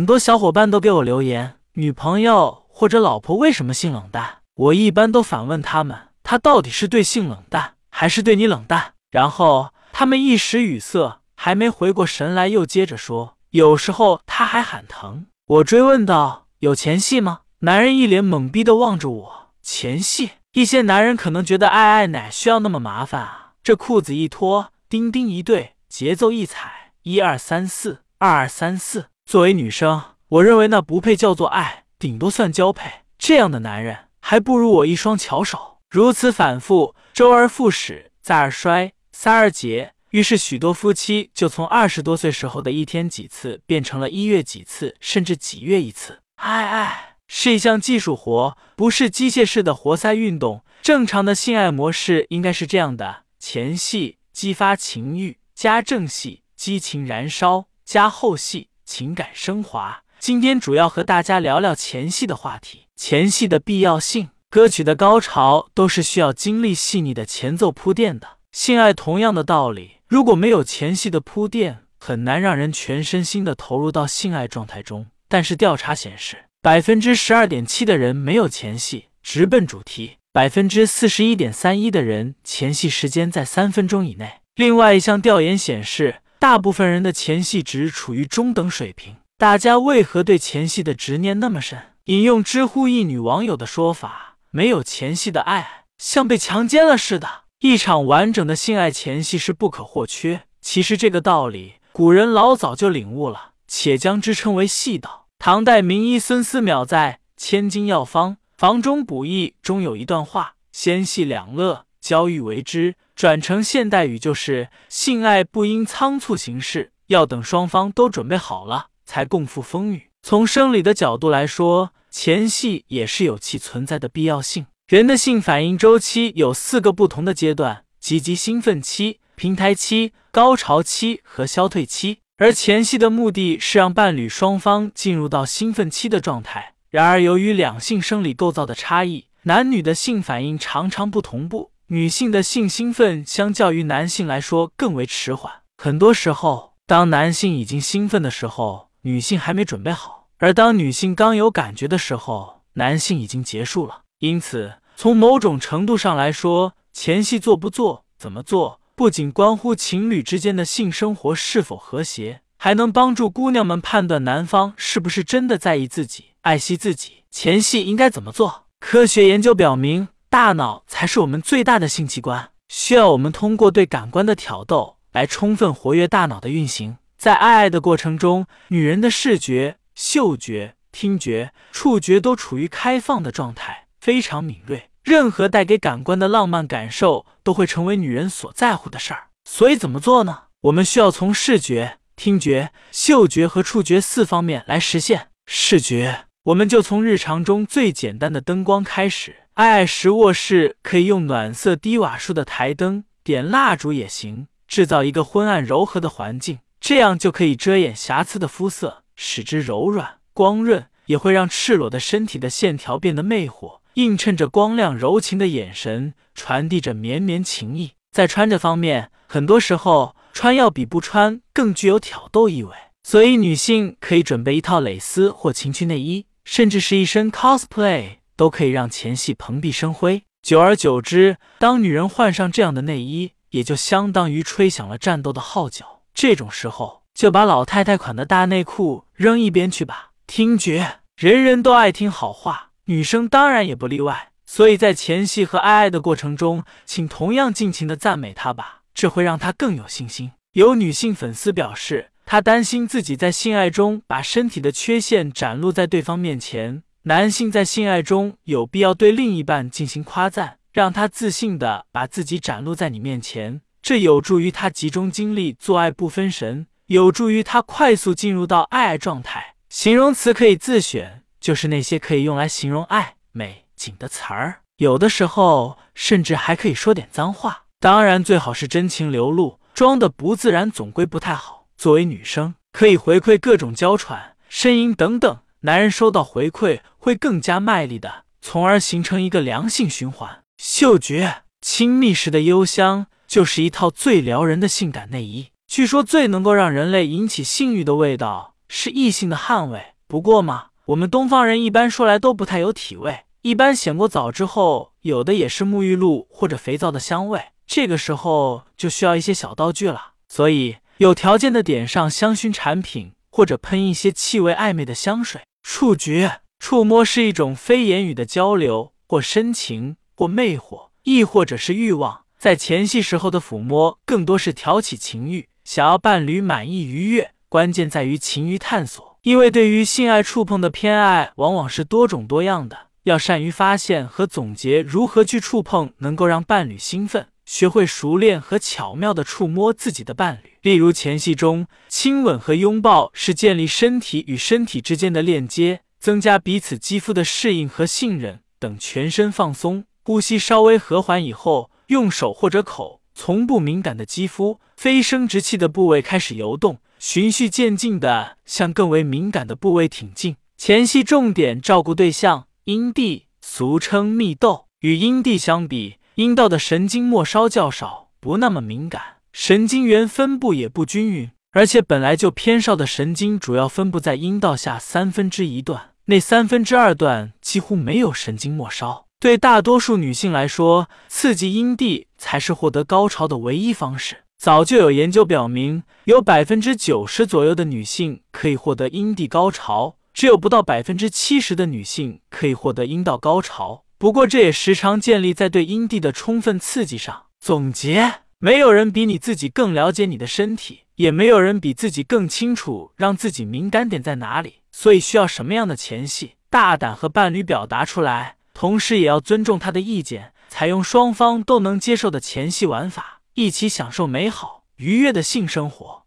很多小伙伴都给我留言，女朋友或者老婆为什么性冷淡？我一般都反问他们，他到底是对性冷淡，还是对你冷淡？然后他们一时语塞，还没回过神来，又接着说，有时候他还喊疼。我追问道，有前戏吗？男人一脸懵逼的望着我，前戏？一些男人可能觉得爱爱奶需要那么麻烦啊？这裤子一脱，丁丁一对，节奏一踩，一二三四，二二三四。作为女生，我认为那不配叫做爱，顶多算交配。这样的男人还不如我一双巧手。如此反复，周而复始，再而衰，三而竭。于是许多夫妻就从二十多岁时候的一天几次，变成了一月几次，甚至几月一次。爱爱是一项技术活，不是机械式的活塞运动。正常的性爱模式应该是这样的：前戏激发情欲，加正戏激情燃烧，加后戏。情感升华。今天主要和大家聊聊前戏的话题，前戏的必要性。歌曲的高潮都是需要经历细腻的前奏铺垫的。性爱同样的道理，如果没有前戏的铺垫，很难让人全身心的投入到性爱状态中。但是调查显示，百分之十二点七的人没有前戏，直奔主题；百分之四十一点三一的人前戏时间在三分钟以内。另外一项调研显示。大部分人的前戏值处于中等水平，大家为何对前戏的执念那么深？引用知乎一女网友的说法：“没有前戏的爱，像被强奸了似的。一场完整的性爱前戏是不可或缺。”其实这个道理，古人老早就领悟了，且将之称为戏道。唐代名医孙思邈在《千金药方·房中补益》中有一段话：“先戏两乐，交欲为之。”转成现代语就是：性爱不应仓促行事，要等双方都准备好了才共赴风雨。从生理的角度来说，前戏也是有其存在的必要性。人的性反应周期有四个不同的阶段，积极兴奋期、平台期、高潮期和消退期。而前戏的目的是让伴侣双方进入到兴奋期的状态。然而，由于两性生理构造的差异，男女的性反应常常不同步。女性的性兴奋相较于男性来说更为迟缓，很多时候，当男性已经兴奋的时候，女性还没准备好；而当女性刚有感觉的时候，男性已经结束了。因此，从某种程度上来说，前戏做不做、怎么做，不仅关乎情侣之间的性生活是否和谐，还能帮助姑娘们判断男方是不是真的在意自己、爱惜自己。前戏应该怎么做？科学研究表明。大脑才是我们最大的性器官，需要我们通过对感官的挑逗来充分活跃大脑的运行。在爱爱的过程中，女人的视觉、嗅觉、听觉、触觉都处于开放的状态，非常敏锐。任何带给感官的浪漫感受都会成为女人所在乎的事儿。所以怎么做呢？我们需要从视觉、听觉、嗅觉和触觉四方面来实现。视觉，我们就从日常中最简单的灯光开始。爱时，卧室可以用暖色低瓦数的台灯，点蜡烛也行，制造一个昏暗柔和的环境，这样就可以遮掩瑕疵的肤色，使之柔软光润，也会让赤裸的身体的线条变得魅惑，映衬着光亮柔情的眼神，传递着绵绵情意。在穿着方面，很多时候穿要比不穿更具有挑逗意味，所以女性可以准备一套蕾丝或情趣内衣，甚至是一身 cosplay。都可以让前戏蓬荜生辉。久而久之，当女人换上这样的内衣，也就相当于吹响了战斗的号角。这种时候，就把老太太款的大内裤扔一边去吧。听觉，人人都爱听好话，女生当然也不例外。所以在前戏和爱爱的过程中，请同样尽情的赞美她吧，这会让她更有信心。有女性粉丝表示，她担心自己在性爱中把身体的缺陷展露在对方面前。男性在性爱中有必要对另一半进行夸赞，让他自信的把自己展露在你面前，这有助于他集中精力做爱不分神，有助于他快速进入到爱爱状态。形容词可以自选，就是那些可以用来形容爱、美、景的词儿，有的时候甚至还可以说点脏话。当然，最好是真情流露，装的不自然总归不太好。作为女生，可以回馈各种娇喘、呻吟等等。男人收到回馈会更加卖力的，从而形成一个良性循环。嗅觉亲密时的幽香就是一套最撩人的性感内衣。据说最能够让人类引起性欲的味道是异性的汗味。不过嘛，我们东方人一般说来都不太有体味，一般洗过澡之后，有的也是沐浴露或者肥皂的香味。这个时候就需要一些小道具了，所以有条件的点上香薰产品，或者喷一些气味暧昧的香水。触觉、触摸是一种非言语的交流，或深情，或魅惑，亦或者是欲望。在前戏时候的抚摸，更多是挑起情欲，想要伴侣满意愉悦。关键在于勤于探索，因为对于性爱触碰的偏爱往往是多种多样的，要善于发现和总结如何去触碰，能够让伴侣兴奋。学会熟练和巧妙的触摸自己的伴侣，例如前戏中亲吻和拥抱是建立身体与身体之间的链接，增加彼此肌肤的适应和信任等。全身放松，呼吸稍微和缓以后，用手或者口从不敏感的肌肤、非生殖器的部位开始游动，循序渐进的向更为敏感的部位挺进。前戏重点照顾对象阴蒂，俗称蜜豆。与阴蒂相比。阴道的神经末梢较少，不那么敏感，神经元分布也不均匀，而且本来就偏少的神经主要分布在阴道下三分之一段，那三分之二段几乎没有神经末梢。对大多数女性来说，刺激阴蒂才是获得高潮的唯一方式。早就有研究表明，有百分之九十左右的女性可以获得阴蒂高潮，只有不到百分之七十的女性可以获得阴道高潮。不过，这也时常建立在对阴蒂的充分刺激上。总结：没有人比你自己更了解你的身体，也没有人比自己更清楚让自己敏感点在哪里。所以，需要什么样的前戏，大胆和伴侣表达出来，同时也要尊重他的意见，采用双方都能接受的前戏玩法，一起享受美好愉悦的性生活。